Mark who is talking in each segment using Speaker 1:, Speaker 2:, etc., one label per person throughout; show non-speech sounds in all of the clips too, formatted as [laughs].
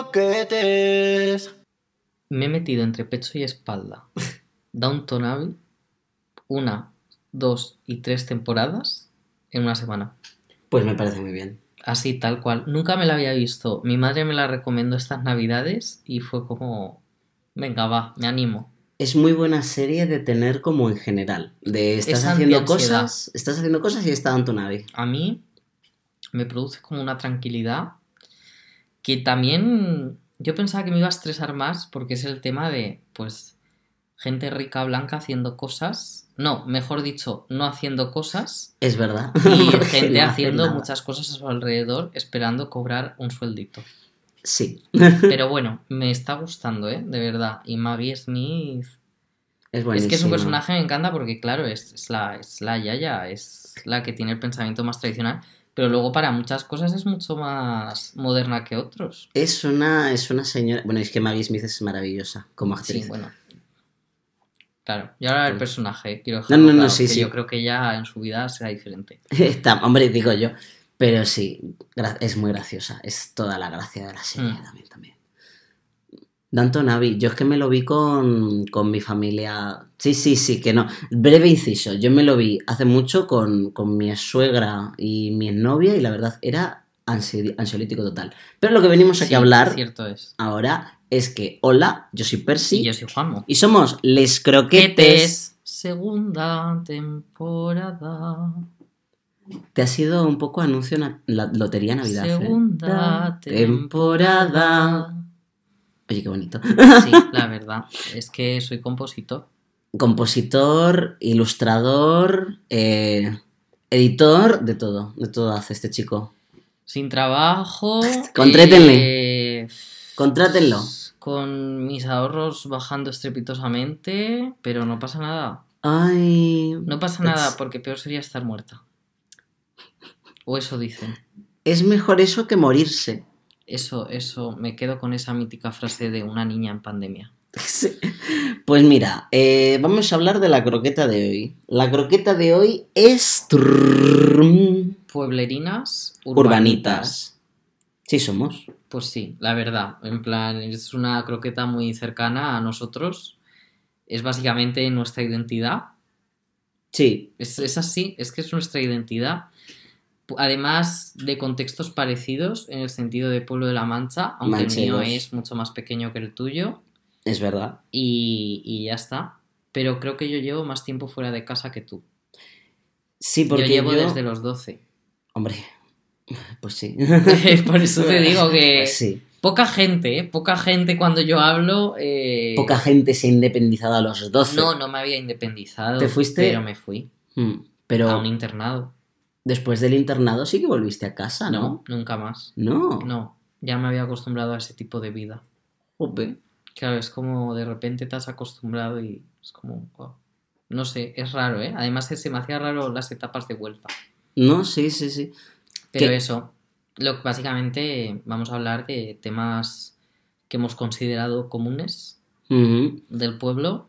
Speaker 1: croquetes.
Speaker 2: Me he metido entre pecho y espalda Downton Abbey una, dos y tres temporadas en una semana.
Speaker 3: Pues me parece muy bien.
Speaker 2: Así, tal cual. Nunca me la había visto. Mi madre me la recomendó estas navidades y fue como, venga, va, me animo.
Speaker 3: Es muy buena serie de tener como en general. De estás
Speaker 2: Es
Speaker 3: haciendo cosas, estás haciendo cosas y está Downton Abbey.
Speaker 2: A mí me produce como una tranquilidad que también yo pensaba que me iba a estresar más porque es el tema de, pues, gente rica blanca haciendo cosas. No, mejor dicho, no haciendo cosas.
Speaker 3: Es verdad.
Speaker 2: Y [laughs] gente
Speaker 3: no
Speaker 2: haciendo muchas cosas a su alrededor esperando cobrar un sueldito.
Speaker 3: Sí,
Speaker 2: Pero bueno, me está gustando, ¿eh? De verdad. Y Maggie Smith...
Speaker 3: es
Speaker 2: Es que su personaje me encanta porque, claro, es, es la, es la Yaya, es la que tiene el pensamiento más tradicional, pero luego para muchas cosas es mucho más moderna que otros.
Speaker 3: Es una, es una señora. Bueno, es que Maggie Smith es maravillosa como actriz.
Speaker 2: Sí, bueno. Claro, y ahora el personaje, quiero
Speaker 3: No, no, no,
Speaker 2: claro,
Speaker 3: sí,
Speaker 2: que
Speaker 3: sí.
Speaker 2: yo creo que ya en su vida será diferente. [laughs]
Speaker 3: Está, hombre, digo yo. Pero sí, es muy graciosa. Es toda la gracia de la serie
Speaker 2: Mm.
Speaker 3: también, también. Downton Abbey, yo es que me lo vi con, con mi familia. Sí, sí, sí, que no. Breve inciso, yo me lo vi hace mucho con, con mi suegra y mi novia y la verdad era ansi- ansiolítico total. Pero lo que venimos aquí
Speaker 2: Sí,
Speaker 3: a hablar
Speaker 2: Cierto es.
Speaker 3: ahora es que, hola, yo soy Percy
Speaker 2: Y yo soy Juanmo.
Speaker 3: y somos Les Croquetes.
Speaker 2: Segunda temporada.
Speaker 3: Te ha sido un poco anuncio la lotería Navidad. ¿eh?
Speaker 2: Segunda
Speaker 3: temporada.
Speaker 2: temporada.
Speaker 3: Oye, qué bonito.
Speaker 2: Sí, [laughs] la verdad. Es que soy compositor.
Speaker 3: Compositor, ilustrador, eh, editor, de todo, de todo hace este chico.
Speaker 2: Sin trabajo. [laughs]
Speaker 3: Contrétenle.
Speaker 2: eh,
Speaker 3: Contrátenlo.
Speaker 2: con mis ahorros bajando estrepitosamente, pero no pasa nada.
Speaker 3: Ay.
Speaker 2: No pasa nada porque peor sería estar muerta. O eso dicen.
Speaker 3: Es mejor eso que morirse.
Speaker 2: Eso, eso, me quedo con esa mítica frase de una niña en pandemia. [laughs]
Speaker 3: Pues mira, eh, vamos a hablar de la croqueta de hoy. La croqueta de hoy es
Speaker 2: Pueblerinas, urbanitas.
Speaker 3: urbanitas. Sí somos.
Speaker 2: Pues sí, la verdad. En plan, es una croqueta muy cercana a nosotros. Es básicamente nuestra identidad.
Speaker 3: Sí,
Speaker 2: Es, es así, es que es nuestra identidad. Además de contextos parecidos en el sentido de Pueblo de la Mancha, aunque el mío es mucho más pequeño que el tuyo,
Speaker 3: es verdad.
Speaker 2: y, y ya está. Pero creo que yo llevo más tiempo fuera de casa que tú.
Speaker 3: Sí, porque
Speaker 2: yo llevo
Speaker 3: yo-
Speaker 2: desde los 12.
Speaker 3: Hombre, [laughs] pues sí. [laughs]
Speaker 2: Por eso te digo que
Speaker 3: Pues sí.
Speaker 2: poca gente, ¿eh? poca gente cuando yo hablo... eh,
Speaker 3: Poca gente se ha independizado a los 12.
Speaker 2: No, no me había independizado.
Speaker 3: ¿Te fuiste?
Speaker 2: Pero me fui
Speaker 3: Mm, Pero
Speaker 2: a un internado.
Speaker 3: Después del internado sí que volviste a casa,
Speaker 2: No,
Speaker 3: ¿no?
Speaker 2: nunca más.
Speaker 3: No.
Speaker 2: No, ya me había acostumbrado a ese tipo de vida.
Speaker 3: Jope.
Speaker 2: Claro, es como de repente te has acostumbrado y es como... No sé, es raro, ¿eh? Además se me hacía raro las etapas de vuelta.
Speaker 3: No, sí, sí, sí.
Speaker 2: Pero
Speaker 3: ¿Qué?
Speaker 2: eso, lo, básicamente vamos a hablar de temas que hemos considerado comunes del pueblo.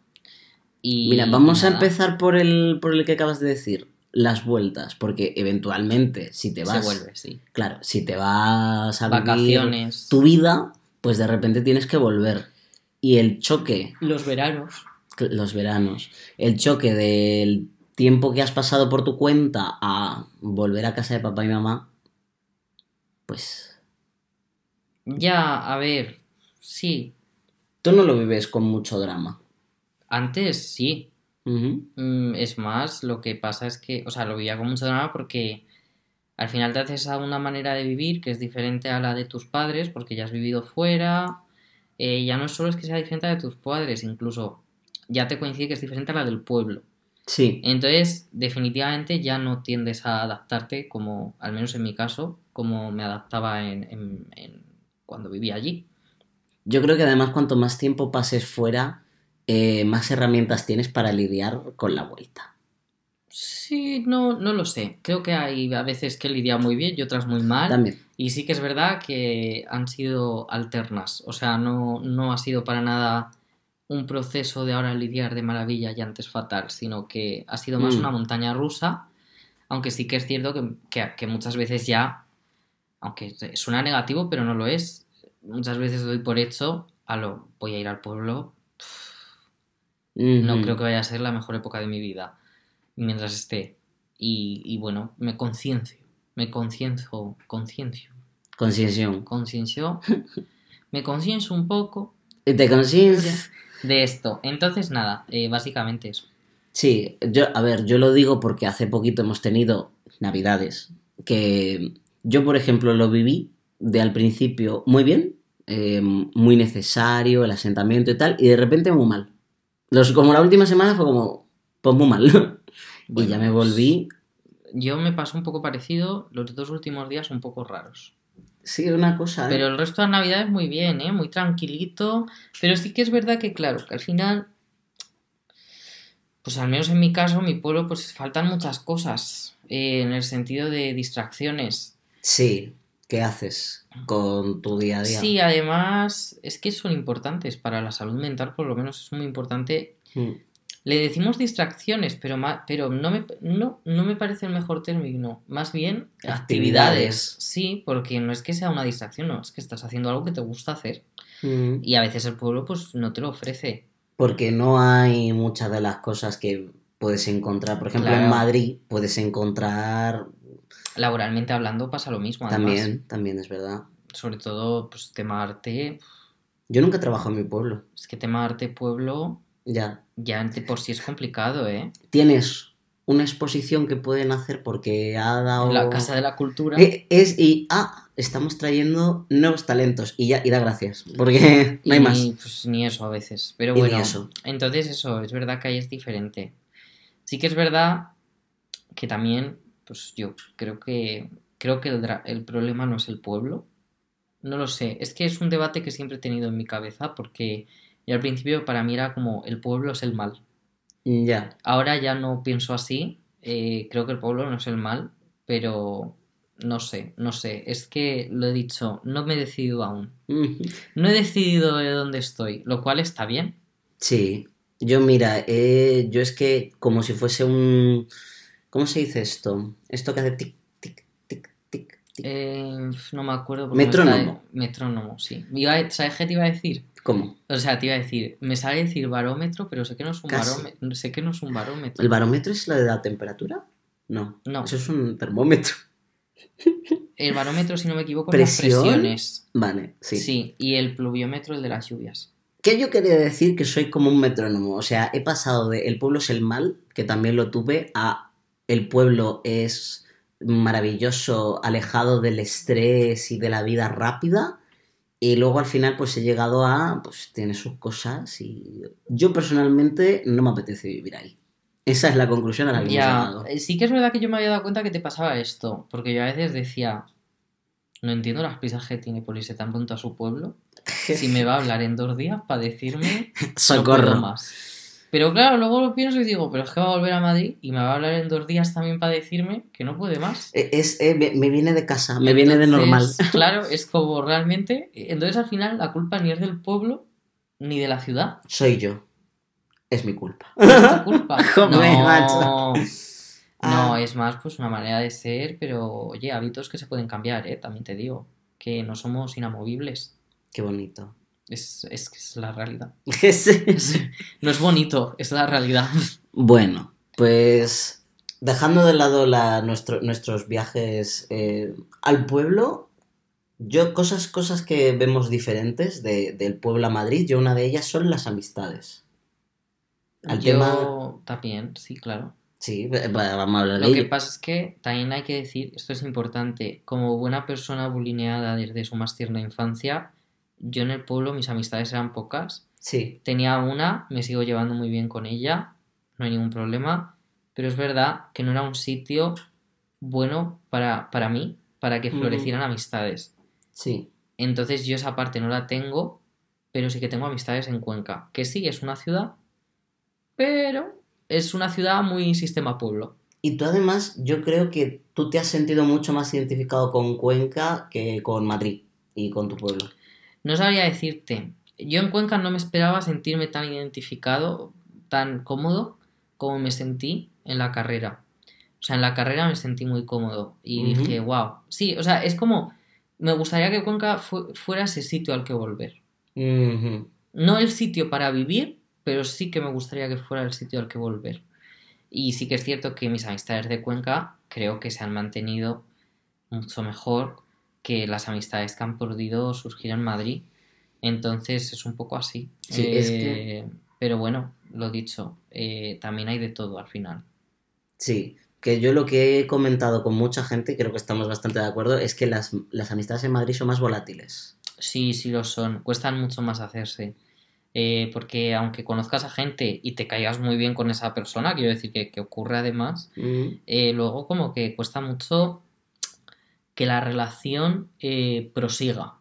Speaker 2: Y
Speaker 3: Mira, vamos a empezar por el, por el que acabas de decir. Las vueltas, porque eventualmente si te
Speaker 2: Se
Speaker 3: vas,
Speaker 2: vuelve, sí.
Speaker 3: claro, si te vas a vivir
Speaker 2: Vacaciones.
Speaker 3: tu vida, pues de repente tienes que volver. Y el choque,
Speaker 2: Los veranos.
Speaker 3: los veranos, el choque del tiempo que has pasado por tu cuenta a volver a casa de papá y mamá, pues
Speaker 2: Ya, a ver, sí.
Speaker 3: tú no lo vives con mucho drama.
Speaker 2: Antes sí. Mm, Es más, lo que pasa es que, o sea, lo veía con mucho drama porque al final te haces a una manera de vivir que es diferente a la de tus padres porque ya has vivido fuera. Eh, ya no solo es que sea diferente a la de tus padres, incluso ya te coincide que es diferente a la del pueblo.
Speaker 3: Sí,
Speaker 2: Entonces, definitivamente ya no tiendes a adaptarte como, al menos en mi caso, como me adaptaba en, en- en- cuando vivía allí.
Speaker 3: yo creo que además cuanto más tiempo pases fuera, eh, más herramientas tienes para lidiar con la vuelta.
Speaker 2: Sí, no, no lo sé. Creo que hay a veces que lidia muy bien y otras muy mal.
Speaker 3: También.
Speaker 2: Y sí que es verdad que han sido alternas. O sea, no, no ha sido para nada un proceso de ahora lidiar de maravilla y antes fatal, sino que ha sido más
Speaker 3: Mm.
Speaker 2: una montaña rusa. Aunque sí que es cierto que, que- que muchas veces ya, aunque suena negativo, pero no lo es, muchas veces doy por hecho, a lo voy a ir al pueblo. No creo que vaya a ser la mejor época de mi vida mientras esté. Y, y bueno, me conciencio, me concienzo, conciencio,
Speaker 3: Concienciación.
Speaker 2: conciencio, me concienzo un poco
Speaker 3: ¿Y te conciencia?
Speaker 2: de esto. Entonces, nada, eh, básicamente eso.
Speaker 3: Sí, yo, a ver, yo lo digo porque hace poquito hemos tenido navidades que yo, por ejemplo, lo viví de al principio muy bien, eh, muy necesario, el asentamiento y tal, y de repente muy mal. Los, como la última semana fue como, pues muy mal. [laughs] y ya me volví,
Speaker 2: Yo me pasó un poco parecido, los dos últimos días un poco raros.
Speaker 3: sí, una cosa, ¿eh?
Speaker 2: Pero el resto de Navidades muy bien, ¿eh? Muy tranquilito. Pero sí que es verdad que, claro, que al final, pues al menos en mi caso, mi pueblo, pues faltan muchas cosas. eh, en el sentido de distracciones.
Speaker 3: Sí, ¿qué haces con tu día a día?
Speaker 2: Sí, además, es que son importantes para la salud mental, por lo menos es muy importante.
Speaker 3: Mm,
Speaker 2: Le decimos distracciones, pero, pero no, me, no, no me parece el mejor término. Más bien
Speaker 3: Actividades.
Speaker 2: actividades. Sí, porque no es que sea una distracción, no, es que estás haciendo algo que te gusta hacer.
Speaker 3: mm.
Speaker 2: Y a veces el pueblo pues no te lo ofrece.
Speaker 3: Porque no hay muchas de las cosas que puedes encontrar. Por ejemplo, en. Madrid puedes encontrar
Speaker 2: Laboralmente hablando pasa lo mismo, además.
Speaker 3: también, también es verdad.
Speaker 2: Sobre todo, pues tema arte.
Speaker 3: Yo nunca trabajo en mi pueblo.
Speaker 2: Es que tema arte pueblo
Speaker 3: Ya.
Speaker 2: ya por sí es complicado, ¿eh?
Speaker 3: Tienes una exposición que pueden hacer porque ha dado.
Speaker 2: La Casa de la Cultura.
Speaker 3: Eh, Es y ah, estamos trayendo nuevos talentos y ya y da gracias porque [laughs] [laughs] no hay
Speaker 2: y,
Speaker 3: más.
Speaker 2: Pues ni eso a veces. Pero
Speaker 3: Y ni
Speaker 2: bueno,
Speaker 3: eso.
Speaker 2: entonces eso, es verdad que ahí es diferente. Sí que es verdad que también, pues yo creo que creo que el, problema no es el pueblo. No lo sé. Es que es un debate que siempre he tenido en mi cabeza porque yo al principio para mí era como el pueblo es el mal.
Speaker 3: Ya.
Speaker 2: Ahora ya no pienso así. eh, creo que el pueblo no es el mal, pero no sé, no sé. Es que lo he dicho, no me he decidido aún. No he decidido de dónde estoy, lo cual está bien.
Speaker 3: Sí. Yo mira, eh, yo es que como si fuese un ¿cómo se dice esto? Esto que hace tic tic tic tic tic.
Speaker 2: Eh, no me acuerdo. porque me
Speaker 3: Metrónomo.
Speaker 2: Metrónomo, sí. Iba ¿Sabes qué te iba a decir?
Speaker 3: ¿Cómo?
Speaker 2: O sea, te iba a decir, me sale decir barómetro, pero sé que no es un barómetro. Sé que no es un barómetro.
Speaker 3: ¿El barómetro es la de la temperatura? No.
Speaker 2: No.
Speaker 3: Eso es un termómetro. [laughs]
Speaker 2: El barómetro, si no me equivoco, es las
Speaker 3: ¿Presión?
Speaker 2: presiones.
Speaker 3: Vale, sí.
Speaker 2: Sí, y el pluviómetro, el de las lluvias.
Speaker 3: Que yo quería decir que soy como un metrónomo. O sea, he pasado de el pueblo es el mal, que también lo tuve, a el pueblo es maravilloso, alejado del estrés y de la vida rápida. Y luego al final pues he llegado a, pues tiene sus cosas y yo personalmente no me apetece vivir ahí. Esa es la conclusión a la que hemos
Speaker 2: Ya,
Speaker 3: llegado.
Speaker 2: eh, sí que es verdad que yo me había dado cuenta que te pasaba esto, porque yo a veces decía, no entiendo las prisas que tiene por irse tan pronto a su pueblo, [laughs] si me va a hablar en dos días para decirme [laughs] no
Speaker 3: Socorro.
Speaker 2: más. Pero claro, luego lo pienso y digo, pero es que va a volver a Madrid y me va a hablar en dos días también para decirme que no puede más.
Speaker 3: Eh, Es, eh, me, me viene de casa, me viene de normal. [laughs]
Speaker 2: Claro, [laughs] es como realmente. Entonces al final la culpa ni es del pueblo ni de la ciudad.
Speaker 3: Soy yo. Es mi culpa. [laughs]
Speaker 2: Es tu culpa.
Speaker 3: Joder,
Speaker 2: no,
Speaker 3: macho.
Speaker 2: no,
Speaker 3: Ah.
Speaker 2: es más pues una manera de ser, pero oye, hábitos que se pueden cambiar, ¿eh? También te digo. Que no somos inamovibles.
Speaker 3: Qué bonito.
Speaker 2: Es, es que es la realidad. [laughs]
Speaker 3: Sí.
Speaker 2: No es bonito, es la realidad.
Speaker 3: Bueno, pues dejando de lado la- nuestro- nuestros viajes eh, al pueblo, yo cosas, cosas que vemos diferentes de- del pueblo a Madrid, yo una de ellas son las amistades. Al
Speaker 2: Yo
Speaker 3: tema...
Speaker 2: también, sí, claro.
Speaker 3: Sí, va- va- vamos a hablar de
Speaker 2: Lo que
Speaker 3: ello.
Speaker 2: pasa es que también hay que decir, esto es importante, como buena persona bulineada desde su más tierna infancia, yo en el pueblo mis amistades eran pocas.
Speaker 3: Sí,
Speaker 2: Tenía una, me sigo llevando muy bien con ella, no hay ningún problema, pero es verdad que no era un sitio bueno para, para mí, para que
Speaker 3: Mm.
Speaker 2: florecieran amistades.
Speaker 3: sí.
Speaker 2: Entonces yo esa parte no la tengo, pero sí que tengo amistades en Cuenca, que sí, es una ciudad, pero es una ciudad muy sistema pueblo.
Speaker 3: Y tú además, yo creo que tú te has sentido mucho más identificado con Cuenca que con Madrid y con tu pueblo.
Speaker 2: No sabría decirte. Yo en Cuenca no me esperaba sentirme tan identificado, tan cómodo como me sentí en la carrera. O sea, en la carrera me sentí muy cómodo y dije, wow. Sí, o sea, es como, me gustaría que Cuenca fu- fuera ese sitio al que volver. No el sitio para vivir, pero sí que me gustaría que fuera el sitio al que volver. Y sí que es cierto que mis amistades de Cuenca creo que se han mantenido mucho mejor que las amistades que han podido surgir en Madrid. Entonces es un poco así.
Speaker 3: Sí, es que-
Speaker 2: Eh, Pero bueno, lo dicho, eh, también hay de todo al final.
Speaker 3: Sí, que yo lo que he comentado con mucha gente, y creo que estamos bastante de acuerdo, es que las, las amistades en Madrid son más volátiles.
Speaker 2: Sí, sí lo son. Cuestan mucho más hacerse. Eh, porque aunque conozcas a gente y te caigas muy bien con esa persona, quiero decir que, que ocurre además,
Speaker 3: Mm.
Speaker 2: luego como que cuesta mucho que la relación eh, prosiga.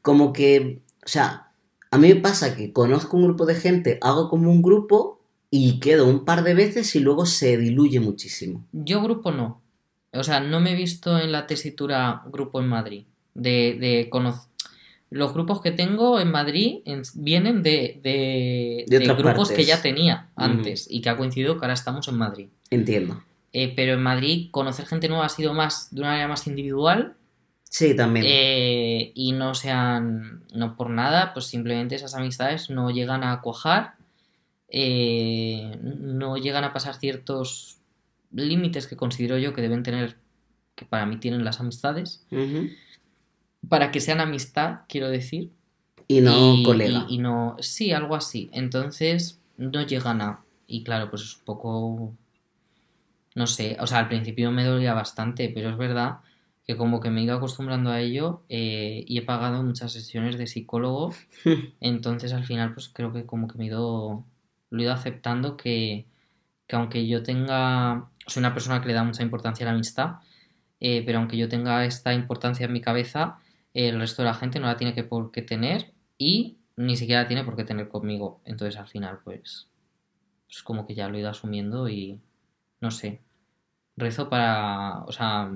Speaker 3: Como que, o sea, a mí me pasa que conozco un grupo de gente, hago como un grupo y quedo un par de veces y luego se diluye muchísimo.
Speaker 2: Yo grupo no. O sea, no me he visto en la tesitura grupo en Madrid. De, de Los grupos que tengo en Madrid en- vienen de, de,
Speaker 3: De
Speaker 2: de
Speaker 3: otras
Speaker 2: grupos que ya tenía antes y que ha coincidido que ahora estamos en Madrid.
Speaker 3: Entiendo.
Speaker 2: Eh, pero en Madrid conocer gente nueva ha sido más de una manera más individual
Speaker 3: Sí, también.
Speaker 2: eh, y no sean, no por nada, pues simplemente esas amistades no llegan a cuajar, eh, no llegan a pasar ciertos límites que considero yo que deben tener, que para mí tienen las amistades, para que sean amistad, quiero decir.
Speaker 3: Y no
Speaker 2: y,
Speaker 3: colega.
Speaker 2: y- y no, sí, algo así. Entonces, no llegan a. Y claro, pues es un poco. No sé, o sea, al principio me dolía bastante, pero es verdad que como que me he ido acostumbrando a ello eh, y he pagado muchas sesiones de psicólogo. [laughs] Entonces, al final, pues creo que como que me he ido. Lo he ido aceptando que, que aunque yo tenga. Soy una persona que le da mucha importancia a la amistad, eh, pero aunque yo tenga esta importancia en mi cabeza, el resto de la gente no la tiene que por qué tener y ni siquiera la tiene por qué tener conmigo. Entonces al final pues pues como que ya lo he ido asumiendo y no sé. Rezo para, o sea,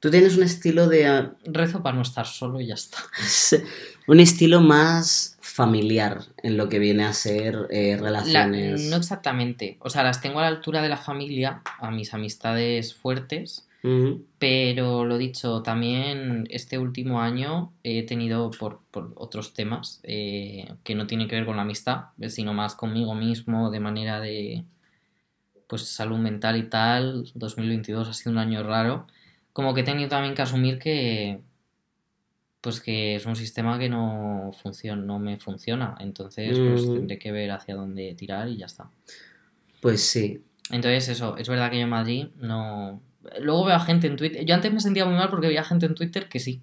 Speaker 3: Tú tienes un estilo de... ah,
Speaker 2: rezo para no estar solo y ya está.
Speaker 3: un estilo más familiar en lo que viene a ser eh,
Speaker 2: La-
Speaker 3: relaciones.
Speaker 2: no exactamente, o sea, las tengo a la altura de la familia, a mis amistades fuertes. Pero lo dicho, también este último año he tenido por, por otros temas eh, que no tienen que ver con la amistad, sino más conmigo mismo, de manera de pues salud mental y tal. 2022 ha sido un año raro. Como que he tenido también que asumir que pues que es un sistema que no funciona, no me funciona. Entonces, pues
Speaker 3: Mm.
Speaker 2: tendré que ver hacia dónde tirar y ya está.
Speaker 3: Pues sí.
Speaker 2: Entonces, eso, es verdad que yo en Madrid no. Luego veo a gente en Twitter. Yo antes me sentía muy mal porque veía gente en Twitter que sí.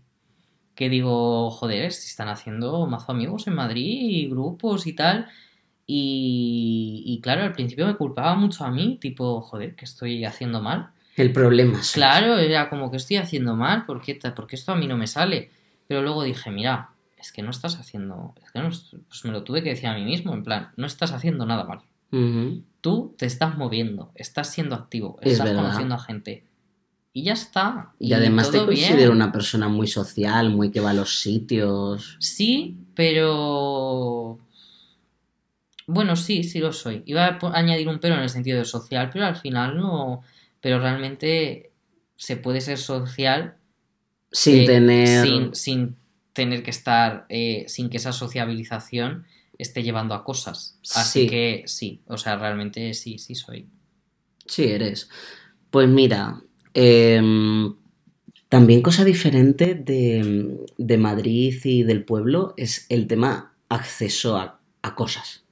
Speaker 2: Que digo, joder, si están haciendo mazo amigos en Madrid y grupos y tal. Y, y claro, al principio me culpaba mucho a mí, tipo, joder, que estoy haciendo mal.
Speaker 3: El problema es.
Speaker 2: Claro, era como que estoy haciendo mal, ¿por qué, porque esto a mí no me sale? Pero luego dije, mira, es que no estás haciendo. Es que no, es- pues me lo tuve que decir a mí mismo, en plan, no estás haciendo nada mal
Speaker 3: Ujú.
Speaker 2: tú te estás moviendo, estás siendo activo,
Speaker 3: Es
Speaker 2: estás
Speaker 3: verdad.
Speaker 2: conociendo a gente. Y ya está.
Speaker 3: Y además te
Speaker 2: todo bien.
Speaker 3: considero una persona muy social, muy que va a los sitios.
Speaker 2: Sí, pero. Bueno, sí, sí lo soy. Iba a añadir un pero en el sentido de social, pero al final no. Pero realmente se puede ser social
Speaker 3: Sin
Speaker 2: eh,
Speaker 3: tener.
Speaker 2: sin, sin tener que estar, eh, sin que esa sociabilización esté llevando a cosas. Así
Speaker 3: Sí.
Speaker 2: que sí, o sea, realmente sí, sí soy.
Speaker 3: Sí, eres. Pues mira, em, también cosa diferente de, de Madrid y del pueblo es el tema acceso a, a cosas.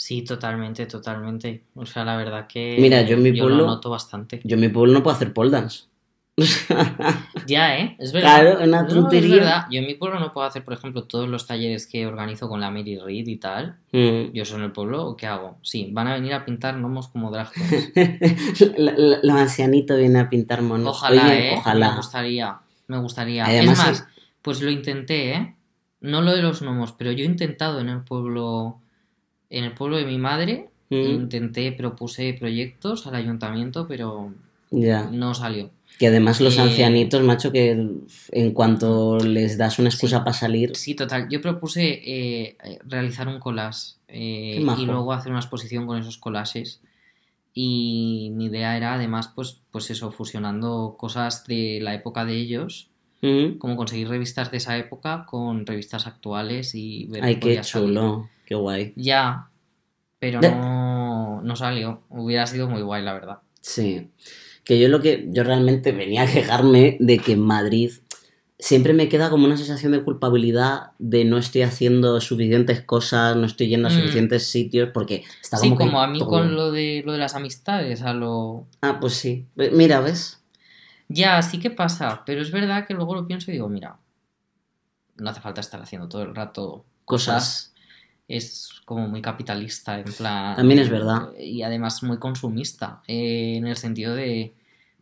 Speaker 2: Sí, totalmente, totalmente. O sea, la verdad que
Speaker 3: Mira, yo en mi
Speaker 2: lo
Speaker 3: pueblo-
Speaker 2: noto bastante.
Speaker 3: Yo en mi pueblo no puedo hacer pole dance. [laughs]
Speaker 2: Ya, ¿eh? Es verdad.
Speaker 3: Claro, una
Speaker 2: No, es
Speaker 3: tontería.
Speaker 2: verdad. Yo en mi pueblo no puedo hacer, por ejemplo, todos los talleres que organizo con la Mary Reed y tal.
Speaker 3: Mm.
Speaker 2: Yo soy en el pueblo, ¿o qué hago? Sí, van a venir a pintar gnomos como drag [laughs]
Speaker 3: Los ancianitos vienen a pintar monos.
Speaker 2: Ojalá,
Speaker 3: Oye,
Speaker 2: ¿eh?
Speaker 3: Ojalá.
Speaker 2: Me gustaría, me gustaría.
Speaker 3: Además
Speaker 2: es más,
Speaker 3: es-
Speaker 2: pues lo intenté, ¿eh? No lo de los gnomos, pero yo he intentado en el pueblo, en el pueblo de mi madre,
Speaker 3: Mm,
Speaker 2: intenté, propuse proyectos al ayuntamiento, pero
Speaker 3: Ya.
Speaker 2: no salió.
Speaker 3: Que además los
Speaker 2: Eh,
Speaker 3: ancianitos, macho, que en cuanto les das una excusa
Speaker 2: Sí.
Speaker 3: para salir.
Speaker 2: Sí, total. Yo propuse eh, eh, realizar un collage eh, y luego hacer una exposición con esos collages. Y mi idea era además, pues, pues eso, fusionando cosas de la época de ellos
Speaker 3: Ujú.
Speaker 2: como conseguir revistas de esa época con revistas actuales y ver
Speaker 3: Ay,
Speaker 2: qué salir.
Speaker 3: Qué guay.
Speaker 2: Ya, pero no, no salió. Hubiera sido muy guay, la verdad.
Speaker 3: Sí. Que yo lo que. Yo realmente venía a quejarme de que en Madrid siempre me queda como una sensación de culpabilidad de no estoy haciendo suficientes cosas, no estoy yendo a
Speaker 2: Mm.
Speaker 3: suficientes sitios, porque está
Speaker 2: Sí,
Speaker 3: como que
Speaker 2: como a mí
Speaker 3: todo.
Speaker 2: con lo de, lo de las amistades, a lo...
Speaker 3: Ah, pues sí. Ve- Mira, ¿ves?
Speaker 2: Ya, sí que pasa, pero es verdad que luego lo pienso y digo, mira, no hace falta estar haciendo todo el rato
Speaker 3: Cosas.
Speaker 2: cosas. Es como muy capitalista, en plan...
Speaker 3: También es verdad.
Speaker 2: Y además muy consumista, eh, en el sentido de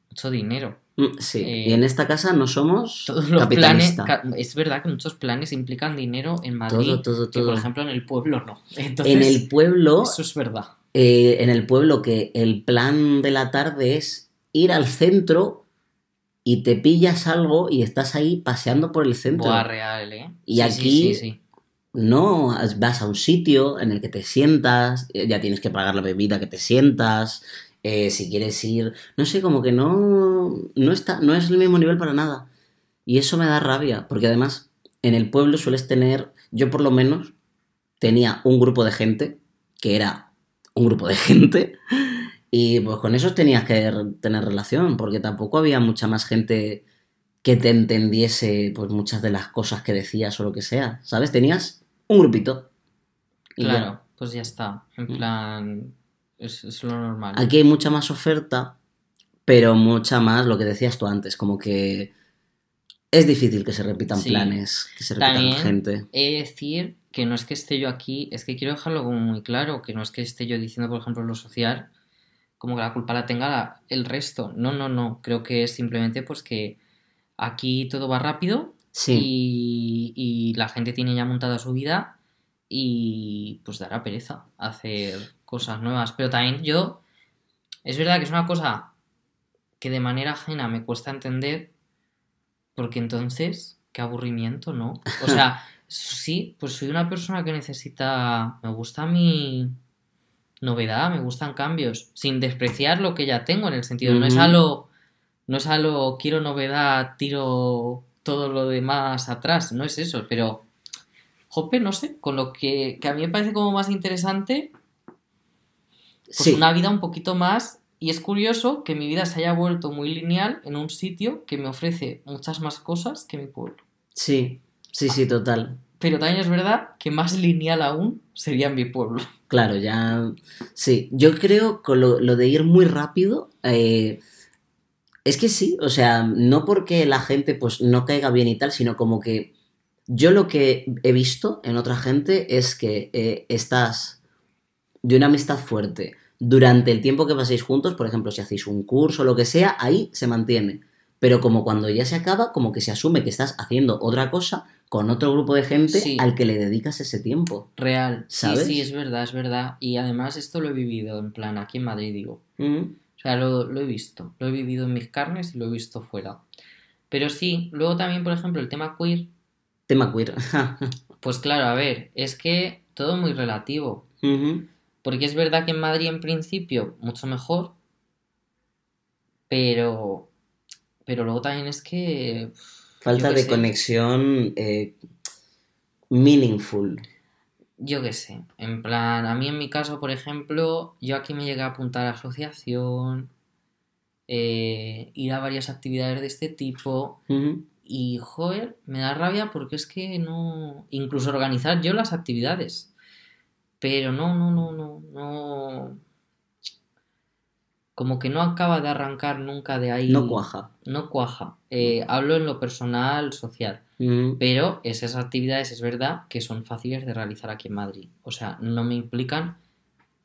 Speaker 2: mucho dinero.
Speaker 3: Mm, Sí.
Speaker 2: Eh,
Speaker 3: y en esta casa no somos
Speaker 2: Todos los
Speaker 3: capitalista.
Speaker 2: Es verdad que muchos planes implican dinero en Madrid,
Speaker 3: Todo, todo,
Speaker 2: que por
Speaker 3: todo.
Speaker 2: ejemplo en el pueblo no. [laughs] Entonces,
Speaker 3: En el pueblo,
Speaker 2: eso es verdad.
Speaker 3: eh, en el pueblo que el plan de la tarde es ir al centro y te pillas algo y estás ahí paseando por el centro.
Speaker 2: Real, ¿eh?
Speaker 3: Y
Speaker 2: Sí,
Speaker 3: aquí-
Speaker 2: sí, sí, sí.
Speaker 3: No, vas a un sitio en el que te sientas, eh, ya tienes que pagar la bebida que te sientas, eh, si quieres ir, no sé, como que no, no está, no es el mismo nivel para nada. Y eso me da rabia, porque además en el pueblo sueles tener, yo por lo menos tenía un grupo de gente, que era un grupo de [laughs] gente, y pues con esos tenías que tener relación, porque tampoco había mucha más gente que te entendiese pues muchas de las cosas que decías o lo que sea, ¿sabes? Tenías un grupito. Y ya.
Speaker 2: Claro, pues ya está. En
Speaker 3: Mm.
Speaker 2: plan, es, es lo normal.
Speaker 3: Aquí hay mucha más oferta, pero mucha más lo que decías tú antes, como que es difícil que se repitan
Speaker 2: Sí.
Speaker 3: planes, que se repitan
Speaker 2: También
Speaker 3: gente.
Speaker 2: he de decir que no es que esté yo aquí, es que quiero dejarlo como muy claro, que no es que esté yo diciendo, por ejemplo, lo social, como que la culpa la tenga la- el resto. No, no, no. Creo que es simplemente pues que aquí todo va rápido
Speaker 3: Sí,
Speaker 2: y, y la gente tiene ya montada su vida y pues dará pereza hacer cosas nuevas. Pero también yo, es verdad que es una cosa que de manera ajena me cuesta entender porque entonces, qué aburrimiento, ¿no? O sea, [laughs] sí, pues soy una persona que necesita, me gusta mi novedad, me gustan cambios, sin despreciar lo que ya tengo en el sentido, no es
Speaker 3: Ujú.
Speaker 2: a lo, no es a lo quiero novedad, tiro todo lo demás atrás, no es eso, pero jope, no sé, con lo que, que a mí me parece como más interesante, pues
Speaker 3: sí,
Speaker 2: una vida un poquito más, y es curioso que mi vida se haya vuelto muy lineal en un sitio que me ofrece muchas más cosas que mi pueblo.
Speaker 3: sí, sí, sí, total.
Speaker 2: Pero también es verdad que más lineal aún sería mi pueblo.
Speaker 3: Claro, ya. Sí, yo creo que lo, lo de ir muy rápido. eh, es que sí, o sea, no porque la gente pues no caiga bien y tal, sino como que yo lo que he visto en otra gente es que eh, estás de una amistad fuerte durante el tiempo que paséis juntos, por ejemplo, si hacéis un curso o lo que sea, ahí se mantiene. Pero como cuando ya se acaba, como que se asume que estás haciendo otra cosa con otro grupo de gente
Speaker 2: Sí.
Speaker 3: al que le dedicas ese tiempo.
Speaker 2: Real.
Speaker 3: ¿Sabes?
Speaker 2: Sí, sí, es verdad, es verdad. Y además esto lo he vivido, en plan, aquí en Madrid, digo.
Speaker 3: Mm.
Speaker 2: Sea, lo, lo he visto. Lo he vivido en mis carnes y lo he visto fuera. Pero sí, luego también, por ejemplo, el tema queer.
Speaker 3: Tema queer. [laughs]
Speaker 2: Pues claro, a ver, es que todo muy relativo. Porque es verdad que en Madrid en principio mucho mejor, pero pero luego también es que
Speaker 3: Falta de
Speaker 2: sé,
Speaker 3: conexión eh, meaningful.
Speaker 2: Yo qué sé, en plan, a mí en mi caso, por ejemplo, yo aquí me llegué a apuntar a asociación, eh, ir a varias actividades de este tipo y, joder, me da rabia porque es que no, incluso organizar yo las actividades, pero no, no, no, no, no, como que no acaba de arrancar nunca de ahí.
Speaker 3: No cuaja.
Speaker 2: No cuaja. Eh, hablo en lo personal, social.
Speaker 3: Ujú.
Speaker 2: Pero esas actividades es verdad que son fáciles de realizar aquí en Madrid. O sea, no me implican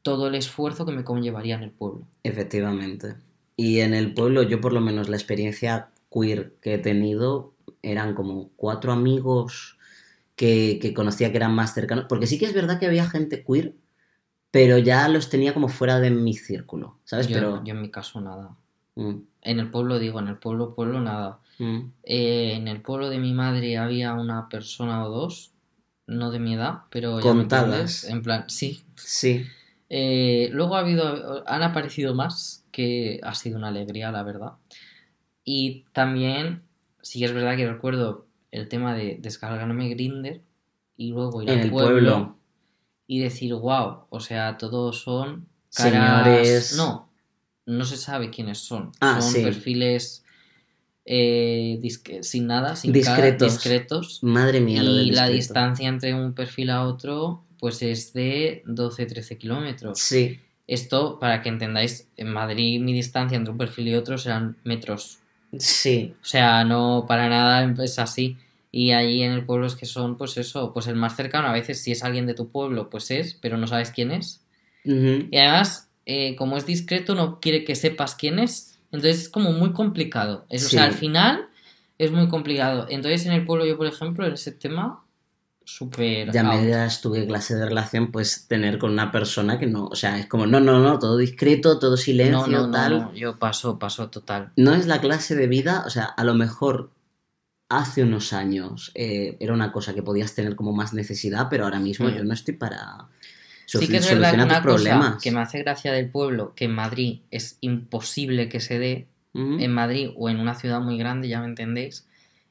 Speaker 2: todo el esfuerzo que me conllevaría en el pueblo.
Speaker 3: Efectivamente. Y en el pueblo, yo por lo menos la experiencia queer que he tenido eran como cuatro amigos que, que conocía que eran más cercanos. Porque sí que es verdad que había gente queer, pero ya los tenía como fuera de mi círculo, ¿sabes?
Speaker 2: Yo,
Speaker 3: pero...
Speaker 2: yo en mi caso nada.
Speaker 3: Mm,
Speaker 2: En el pueblo digo, en el pueblo, pueblo nada.
Speaker 3: mm.
Speaker 2: Eh, en el pueblo de mi madre había una persona o dos, no de mi edad, pero
Speaker 3: Contadas.
Speaker 2: En plan, sí.
Speaker 3: Sí.
Speaker 2: Eh, luego ha habido, han aparecido más, que ha sido una alegría, la verdad. Y también sí es verdad que recuerdo el tema de descargarme Grinder y luego ir
Speaker 3: En
Speaker 2: al
Speaker 3: el
Speaker 2: pueblo,
Speaker 3: pueblo.
Speaker 2: Y decir, wow, o sea, todos son caras...
Speaker 3: Señores.
Speaker 2: No, no se sabe quiénes son.
Speaker 3: Ah,
Speaker 2: son
Speaker 3: sí.
Speaker 2: perfiles eh, sin nada, sin cara,
Speaker 3: Discretos.
Speaker 2: discretos.
Speaker 3: Madre mía, lo del
Speaker 2: Y la distancia entre un perfil a otro, pues es de 12-13 kilómetros.
Speaker 3: Sí,
Speaker 2: Esto, para que entendáis, en Madrid mi distancia entre un perfil y otro serán metros.
Speaker 3: sí.
Speaker 2: O sea, no para nada es así. Y ahí en el pueblo es que son, pues eso, pues el más cercano. A veces si es alguien de tu pueblo, pues es, pero no sabes quién es.
Speaker 3: Ujú.
Speaker 2: Y además, eh, como es discreto, no quiere que sepas quién es. Entonces es como muy complicado. Es, O
Speaker 3: Sí.
Speaker 2: sea, al final es muy complicado. Entonces en el pueblo yo, por ejemplo, en ese tema, súper...
Speaker 3: Ya me
Speaker 2: out.
Speaker 3: dirás tú qué clase de relación puedes tener con una persona que no, o sea, es como, no, no, no, todo discreto, todo silencio,
Speaker 2: no, no,
Speaker 3: tal.
Speaker 2: no, yo paso, paso total.
Speaker 3: No es la clase de vida, o sea, a lo mejor hace unos años eh, era una cosa que podías tener como más necesidad, pero ahora mismo
Speaker 2: Mm.
Speaker 3: yo no estoy para
Speaker 2: Sí que es verdad que
Speaker 3: solucionar
Speaker 2: una
Speaker 3: problemas.
Speaker 2: cosa que me hace gracia del pueblo, que en Madrid es imposible que se dé, en Madrid o en una ciudad muy grande, ya me entendéis,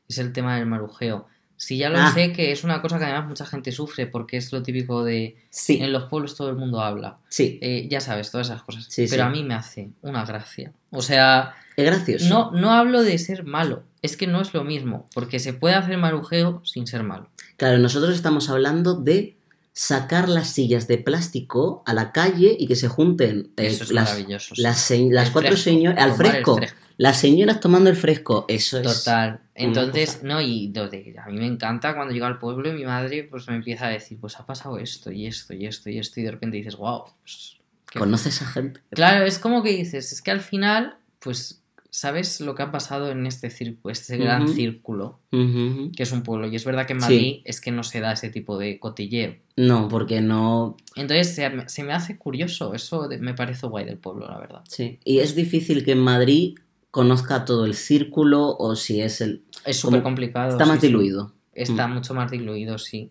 Speaker 2: es el tema del marujeo. Si ya lo
Speaker 3: Ah.
Speaker 2: sé que es una cosa que además mucha gente sufre porque es lo típico de
Speaker 3: Sí,
Speaker 2: en los pueblos todo el mundo habla.
Speaker 3: sí,
Speaker 2: Eh, ya sabes, todas esas cosas.
Speaker 3: Sí,
Speaker 2: Pero a mí me hace una gracia. O sea,
Speaker 3: gracioso.
Speaker 2: no, no hablo de ser malo, es que no es lo mismo, porque se puede hacer marujeo sin ser malo.
Speaker 3: Claro, nosotros estamos hablando de sacar las sillas de plástico a la calle y que se junten eh,
Speaker 2: Eso es
Speaker 3: las,
Speaker 2: maravilloso. sí.
Speaker 3: las, cuatro señoras al fresco,
Speaker 2: fresco.
Speaker 3: las señoras tomando el fresco, eso es
Speaker 2: Total. Entonces, no, y a mí me encanta cuando llego al pueblo y mi madre pues me empieza a decir, pues ha pasado esto y esto y esto y esto y de repente dices, wow. pues, qué
Speaker 3: conoces a gente.
Speaker 2: Claro, es como que dices, es que al final, pues, sabes lo que ha pasado en este círculo, este gran círculo, que es un pueblo. Y es verdad que en
Speaker 3: Sí.
Speaker 2: Madrid es que no se da ese tipo de cotilleo.
Speaker 3: No, porque no,
Speaker 2: Entonces se, me- se me hace curioso, eso me parece guay del pueblo, la verdad.
Speaker 3: sí. Y es difícil que en Madrid conozca todo el círculo o si es el
Speaker 2: Es súper complicado.
Speaker 3: está más
Speaker 2: sí.
Speaker 3: diluido.
Speaker 2: Está
Speaker 3: Mm.
Speaker 2: mucho más diluido, sí.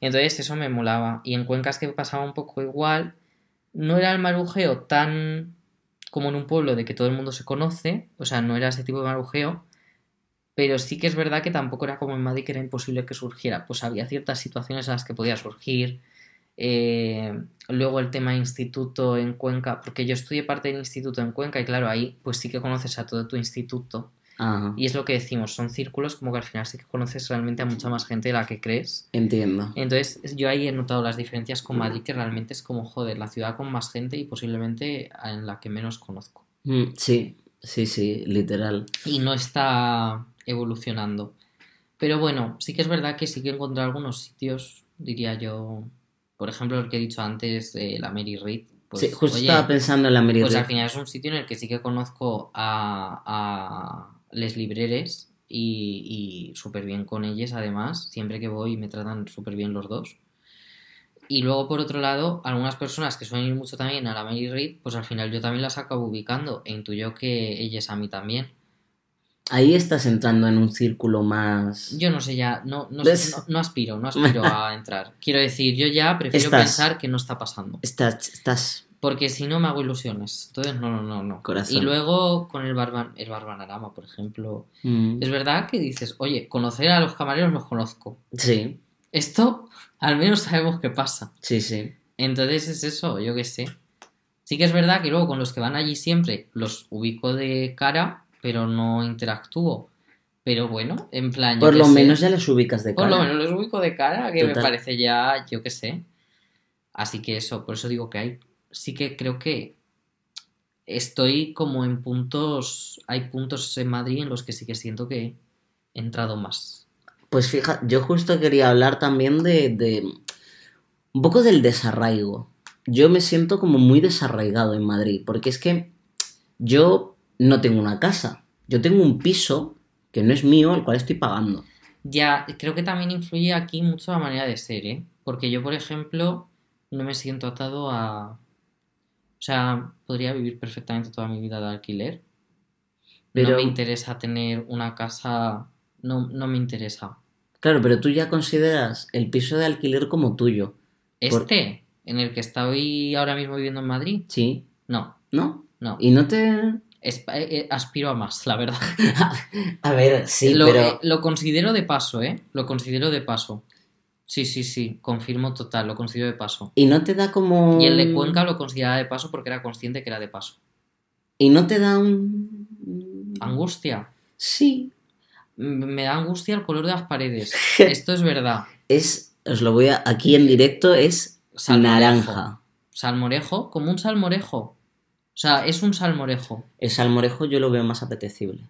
Speaker 2: Entonces eso me molaba. Y en Cuencas que pasaba un poco igual, no era el marujeo tan como en un pueblo de que todo el mundo se conoce, o sea, no era ese tipo de marujeo, pero sí que es verdad que tampoco era como en Madrid que era imposible que surgiera. Pues había ciertas situaciones en las que podía surgir. Eh, luego el tema instituto en Cuenca, porque yo estudié parte del instituto en Cuenca y claro, ahí pues sí que conoces a todo tu instituto.
Speaker 3: Ajá,
Speaker 2: Y es lo que decimos, son círculos como que al final sí que conoces realmente a mucha más gente de la que crees.
Speaker 3: entiendo.
Speaker 2: Entonces yo ahí he notado las diferencias con Madrid, que realmente es como, joder, la ciudad con más gente y posiblemente en la que menos conozco.
Speaker 3: Mm, Sí, sí, sí, literal.
Speaker 2: Y no está evolucionando. Pero bueno, sí que es verdad que sí que he encontrado algunos sitios, diría yo, por ejemplo, el que he dicho antes, eh, la Mary Reid. Pues,
Speaker 3: sí, justo
Speaker 2: oye,
Speaker 3: estaba pensando en la Mary
Speaker 2: Pues
Speaker 3: Reid.
Speaker 2: al final es un sitio en el que sí que conozco a, a les libreres y, y súper bien con ellas además. Siempre que voy me tratan súper bien los dos. Y luego por otro lado, algunas personas que suelen ir mucho también a la Mary Reid, pues al final yo también las acabo ubicando e intuyo que ellas a mí también.
Speaker 3: Ahí estás entrando en un círculo más...
Speaker 2: Yo no sé ya, no, no,
Speaker 3: ¿Ves?
Speaker 2: no, no aspiro, no aspiro a [laughs] entrar. Quiero decir, yo ya prefiero
Speaker 3: Estás-
Speaker 2: pensar que no está pasando.
Speaker 3: Estás, estás...
Speaker 2: Porque si no me hago ilusiones. Entonces, no, no, no, no.
Speaker 3: Corazón.
Speaker 2: Y luego con el, barban, el Barbanarama, por ejemplo.
Speaker 3: Mm,
Speaker 2: Es verdad que dices, oye, conocer a los camareros los conozco.
Speaker 3: Sí,
Speaker 2: Esto al menos sabemos qué pasa.
Speaker 3: sí, sí.
Speaker 2: Entonces es eso, yo qué sé. Sí que es verdad que luego con los que van allí siempre los ubico de cara, pero no interactúo. Pero bueno, en plan...
Speaker 3: Por lo
Speaker 2: sé.
Speaker 3: menos ya les ubicas de
Speaker 2: Por
Speaker 3: cara.
Speaker 2: lo menos los ubico de cara, que me parece ya, yo qué sé. Así que eso, por eso digo que hay, sí que creo que estoy como en puntos, hay puntos en Madrid en los que sí que siento que he entrado más.
Speaker 3: Pues fija, yo justo quería hablar también de, de un poco del desarraigo. Yo me siento como muy desarraigado en Madrid, porque es que yo no tengo una casa, yo tengo un piso que no es mío, el cual estoy pagando.
Speaker 2: Ya, creo que también influye aquí mucho la manera de ser, ¿eh? Porque yo, por ejemplo, no me siento atado a... O sea, podría vivir perfectamente toda mi vida de alquiler.
Speaker 3: Pero-
Speaker 2: No me interesa tener una casa... No, no me interesa.
Speaker 3: Claro, pero tú ya consideras el piso de alquiler como tuyo. Por-
Speaker 2: Este, en el que estoy ahora mismo viviendo en Madrid,
Speaker 3: Sí,
Speaker 2: no,
Speaker 3: ¿no?
Speaker 2: no.
Speaker 3: Y no te...
Speaker 2: Eh, eh, aspiro a más, la verdad. [laughs]
Speaker 3: A ver, sí,
Speaker 2: lo,
Speaker 3: pero...
Speaker 2: eh, lo considero de paso, ¿eh? Lo considero de paso. Sí, sí, sí, confirmo total, lo considero de paso.
Speaker 3: Y no te da como...
Speaker 2: Y el de Cuenca lo consideraba de paso porque era consciente que era de paso.
Speaker 3: Y no te da un...
Speaker 2: Angustia.
Speaker 3: Sí.
Speaker 2: Me da angustia el color de las paredes. [laughs] Esto es verdad.
Speaker 3: Es, os lo voy a... Aquí en directo es
Speaker 2: Salmorejo.
Speaker 3: naranja.
Speaker 2: Salmorejo, como un salmorejo. O sea, es un salmorejo.
Speaker 3: El salmorejo yo lo veo más apetecible.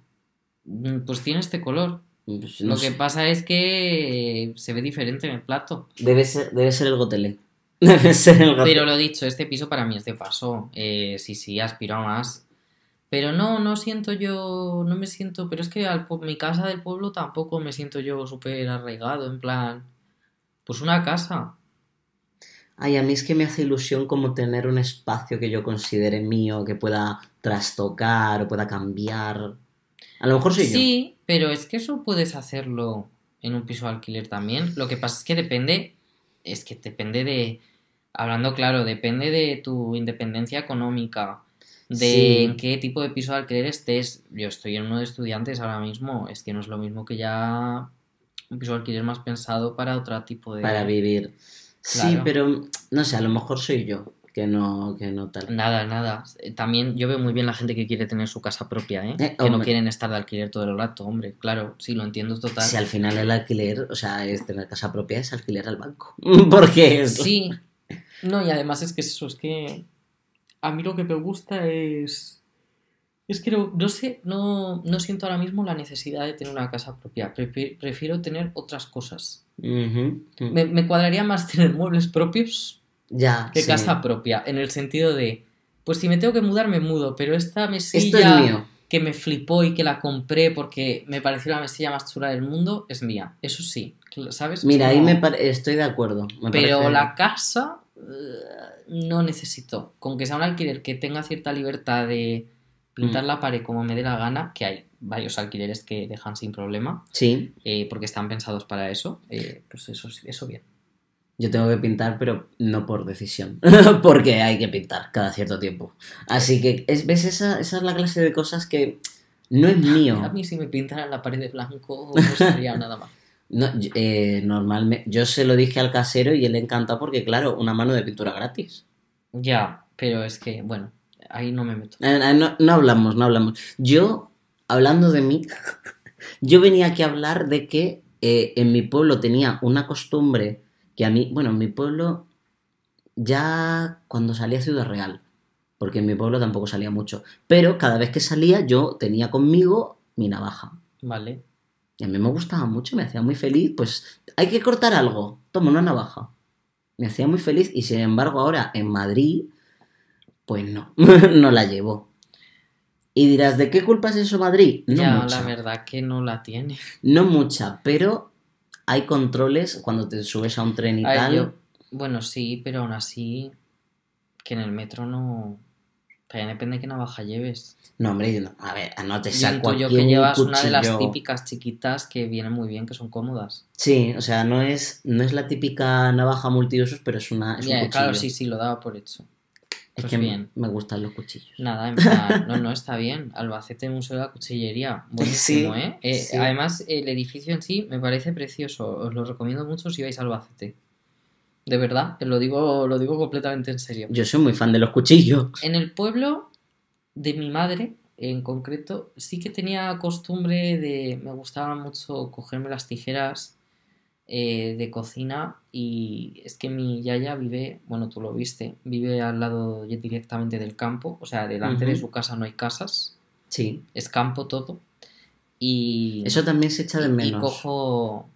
Speaker 2: Mm, Pues tiene este color.
Speaker 3: Pues no
Speaker 2: Lo que pasa es que se ve diferente en el plato.
Speaker 3: Debe ser, debe ser el gotelé. [laughs] Debe ser el gotelé.
Speaker 2: Pero lo dicho, este piso para mí es de paso. Eh, sí, sí, aspiro a más. Pero no, no siento yo, no me siento, pero es que al, mi casa del pueblo tampoco me siento yo súper arraigado, en plan, pues una casa.
Speaker 3: Ay, a mí es que me hace ilusión como tener un espacio que yo considere mío, que pueda trastocar o pueda cambiar. A lo mejor soy yo.
Speaker 2: Sí, pero es que eso puedes hacerlo en un piso de alquiler también. Lo que pasa es que depende, es que depende de, hablando claro, depende de tu independencia económica, de
Speaker 3: Sí.
Speaker 2: en qué tipo de piso de alquiler estés. Yo estoy en uno de estudiantes ahora mismo, es que no es lo mismo que ya un piso de alquiler más pensado para otro tipo de...
Speaker 3: Para vivir. Sí, pero no sé, a lo mejor soy yo, que no, que no tal.
Speaker 2: Nada, nada. Eh, También yo veo muy bien la gente que quiere tener su casa propia, ¿eh?
Speaker 3: Eh,
Speaker 2: que no quieren estar de alquiler todo el rato, hombre. Claro, sí, lo entiendo total.
Speaker 3: Si al final el alquiler, o sea, es tener casa propia, es alquiler al banco. [laughs] [laughs] Porque es...
Speaker 2: Sí. No, y además es que eso, es que a mí lo que me gusta es... Es que no, no sé, no, no siento ahora mismo la necesidad de tener una casa propia. Prefi- Prefiero tener otras cosas. Me, me cuadraría más tener muebles propios
Speaker 3: Ya. sí.
Speaker 2: casa propia, en el sentido de, pues si me tengo que mudar, me mudo, pero esta mesilla
Speaker 3: es
Speaker 2: que me flipó y que la compré porque me pareció la mesilla más chula del mundo es mía. Eso sí, ¿sabes? Es
Speaker 3: Mira, ahí me estoy de acuerdo. me
Speaker 2: Pero
Speaker 3: parece-
Speaker 2: la casa eh, no necesito. Con que sea un alquiler que tenga cierta libertad de pintar
Speaker 3: Mm.
Speaker 2: la pared como me dé la gana, que hay varios alquileres que dejan sin problema,
Speaker 3: Sí,
Speaker 2: eh, porque están pensados para eso, eh, pues eso, eso bien.
Speaker 3: Yo tengo que pintar, pero no por decisión. [laughs] Porque hay que pintar cada cierto tiempo. Así que, es, ¿ves? Esa, esa es la clase de cosas que no es
Speaker 2: A
Speaker 3: mío.
Speaker 2: mí si me pintaran la pared de blanco [laughs] no estaría nada mal.
Speaker 3: No, eh, normalmente, yo se lo dije al casero y él le encantó porque, claro, una mano de pintura gratis.
Speaker 2: Ya, pero es que, bueno, ahí no me meto.
Speaker 3: Eh, eh, no, no hablamos, no hablamos. Yo, hablando de mí, [laughs] yo venía aquí a hablar de que eh, en mi pueblo tenía una costumbre que a mí, bueno, en mi pueblo ya cuando salía a Ciudad Real, porque en mi pueblo tampoco salía mucho, pero cada vez que salía yo tenía conmigo mi navaja.
Speaker 2: Vale.
Speaker 3: Y a mí me gustaba mucho, me hacía muy feliz, pues hay que cortar algo, toma una navaja. Me hacía muy feliz y sin embargo ahora en Madrid, pues no, [laughs] no la llevo. Y dirás, ¿de qué culpa es eso Madrid? No
Speaker 2: ya,
Speaker 3: mucha,
Speaker 2: la verdad que no la tiene.
Speaker 3: no mucha, pero hay controles cuando te subes a un tren y tal.
Speaker 2: yo- bueno, sí, pero aún así, que en el metro no... También depende de qué navaja lleves.
Speaker 3: No, hombre, yo no- a ver, no te
Speaker 2: Yo
Speaker 3: saco aquí
Speaker 2: que llevas una de las típicas chiquitas que vienen muy bien, que son cómodas.
Speaker 3: Sí, o sea, no es, no es la típica navaja multiusos, pero es una es un cuchillo.
Speaker 2: claro, sí, sí, lo daba por hecho.
Speaker 3: Es
Speaker 2: pues
Speaker 3: que
Speaker 2: bien.
Speaker 3: me gustan los cuchillos.
Speaker 2: Nada, en plan, [laughs] no, no, está bien. Albacete Museo de la Cuchillería. Buenísimo,
Speaker 3: Sí,
Speaker 2: ¿eh? Eh,
Speaker 3: sí.
Speaker 2: Además, el edificio en sí me parece precioso. Os lo recomiendo mucho si vais a Albacete. De verdad, lo digo, lo digo completamente en serio.
Speaker 3: Yo soy muy fan de los cuchillos.
Speaker 2: En el pueblo de mi madre, en concreto, sí que tenía costumbre de. Me gustaba mucho cogerme las tijeras eh, de cocina y es que mi yaya vive, bueno, tú lo viste, vive al lado directamente del campo, o sea, delante de su casa no hay casas,
Speaker 3: Sí.
Speaker 2: es campo todo. Y,
Speaker 3: Eso también se echa de
Speaker 2: y
Speaker 3: menos.
Speaker 2: cojo,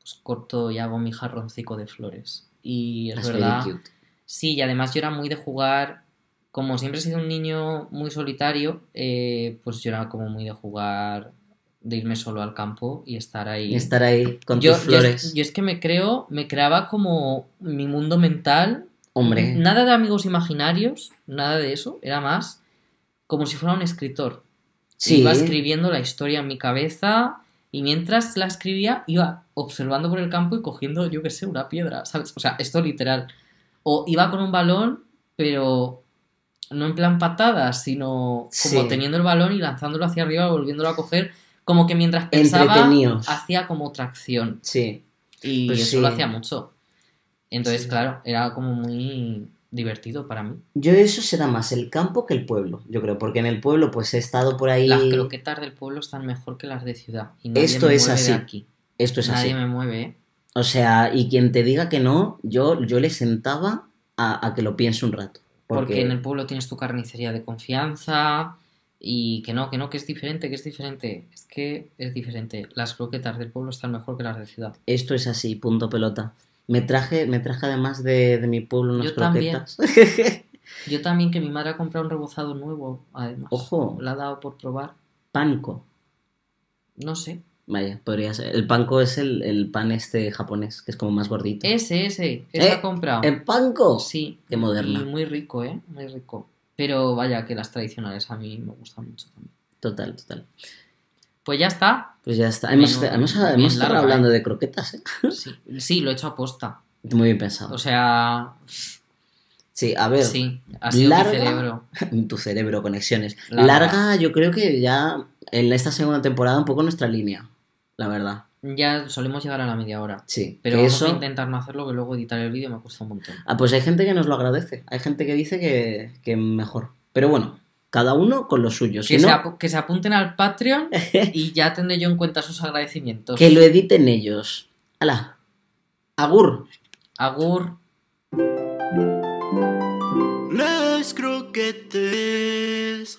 Speaker 2: pues corto y hago mi jarroncico de flores. Y es
Speaker 3: That's
Speaker 2: verdad.
Speaker 3: cute.
Speaker 2: Sí, y además yo era muy de jugar, como siempre he sido un niño muy solitario, eh, pues yo era como muy de jugar, de irme solo al campo y estar ahí.
Speaker 3: Y estar ahí con
Speaker 2: yo,
Speaker 3: tus
Speaker 2: yo es-
Speaker 3: flores.
Speaker 2: yo es que me creo, me creaba como mi mundo mental.
Speaker 3: Hombre,
Speaker 2: Nada de amigos imaginarios, nada de eso, era más como si fuera un escritor.
Speaker 3: sí.
Speaker 2: Iba escribiendo la historia en mi cabeza y mientras la escribía iba observando por el campo y cogiendo, yo qué sé, una piedra, ¿sabes? O sea, esto literal. O iba con un balón, pero no en plan patadas, sino como
Speaker 3: Sí.
Speaker 2: teniendo el balón y lanzándolo hacia arriba, volviéndolo a coger, como que mientras pensaba, hacía como otra acción.
Speaker 3: Sí.
Speaker 2: Y
Speaker 3: Pues
Speaker 2: eso
Speaker 3: sí.
Speaker 2: lo hacía mucho. Entonces,
Speaker 3: Sí.
Speaker 2: claro, era como muy divertido para mí.
Speaker 3: Yo eso será más el campo que el pueblo, yo creo, porque en el pueblo pues he estado por ahí...
Speaker 2: Las croquetas del pueblo están mejor que las de ciudad. Y nadie
Speaker 3: Esto
Speaker 2: me
Speaker 3: es
Speaker 2: mueve
Speaker 3: así.
Speaker 2: de aquí.
Speaker 3: Esto es
Speaker 2: nadie
Speaker 3: así.
Speaker 2: me mueve, ¿eh?
Speaker 3: O sea, y quien te diga que no, yo, yo le sentaba a, a que lo piense un rato.
Speaker 2: Porque...
Speaker 3: Porque,
Speaker 2: en el pueblo tienes tu carnicería de confianza y que no, que no, que es diferente, que es diferente. Es que es diferente. Las croquetas del pueblo están mejor que las de ciudad.
Speaker 3: esto es así, punto pelota. Me traje, me traje además de, de mi pueblo unas
Speaker 2: Yo también.
Speaker 3: croquetas. [laughs]
Speaker 2: Yo también que mi madre ha comprado un rebozado nuevo, además.
Speaker 3: Ojo.
Speaker 2: La ha dado por probar.
Speaker 3: Panko.
Speaker 2: No sé.
Speaker 3: Vaya, podría ser. El panko es el, el pan este japonés, que es como más gordito.
Speaker 2: Ese, ese. Ese
Speaker 3: Eh,
Speaker 2: ha comprado.
Speaker 3: ¿El panko?
Speaker 2: Sí.
Speaker 3: Qué moderna.
Speaker 2: Y muy rico, ¿eh? Muy rico. Pero vaya que las tradicionales a mí me gustan mucho también.
Speaker 3: Total, total.
Speaker 2: Pues ya está.
Speaker 3: Pues ya está. Hemos, hemos, hemos estado
Speaker 2: larga,
Speaker 3: hablando
Speaker 2: ¿eh?
Speaker 3: de croquetas, ¿eh?
Speaker 2: Sí, sí, lo he hecho a posta.
Speaker 3: Muy bien pensado.
Speaker 2: O sea,
Speaker 3: Sí, a ver.
Speaker 2: sí, ha sido
Speaker 3: larga.
Speaker 2: mi cerebro. [laughs]
Speaker 3: Tu cerebro, conexiones.
Speaker 2: Larga.
Speaker 3: Larga. yo creo que ya en esta segunda temporada un poco nuestra línea, la verdad.
Speaker 2: Ya solemos llegar a la media hora.
Speaker 3: Sí,
Speaker 2: Pero vamos
Speaker 3: eso...
Speaker 2: a intentar no hacerlo, que luego editar el vídeo me cuesta un montón.
Speaker 3: Ah, pues hay gente que nos lo agradece, hay gente que dice que, que mejor. Pero bueno, cada uno con lo suyo. Si
Speaker 2: Que, se, que se apunten al Patreon [laughs] y ya tendré yo en cuenta sus agradecimientos.
Speaker 3: que lo editen ellos. ¡Hala! Agur.
Speaker 2: Agur.
Speaker 1: Las croquetes.